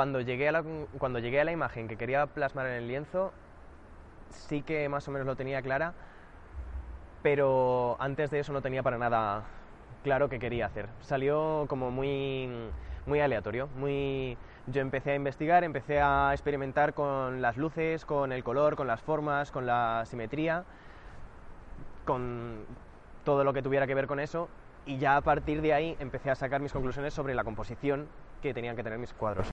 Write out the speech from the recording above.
cuando llegué, a la, cuando llegué a la imagen que quería plasmar en el lienzo, sí que más o menos lo tenía clara, pero antes de eso no tenía para nada claro qué quería hacer. Salió como muy, muy aleatorio, muy... Yo empecé a investigar, empecé a experimentar con las luces, con el color, con las formas, con la simetría, con todo lo que tuviera que ver con eso, y ya a partir de ahí empecé a sacar mis conclusiones sobre la composición que tenían que tener mis cuadros.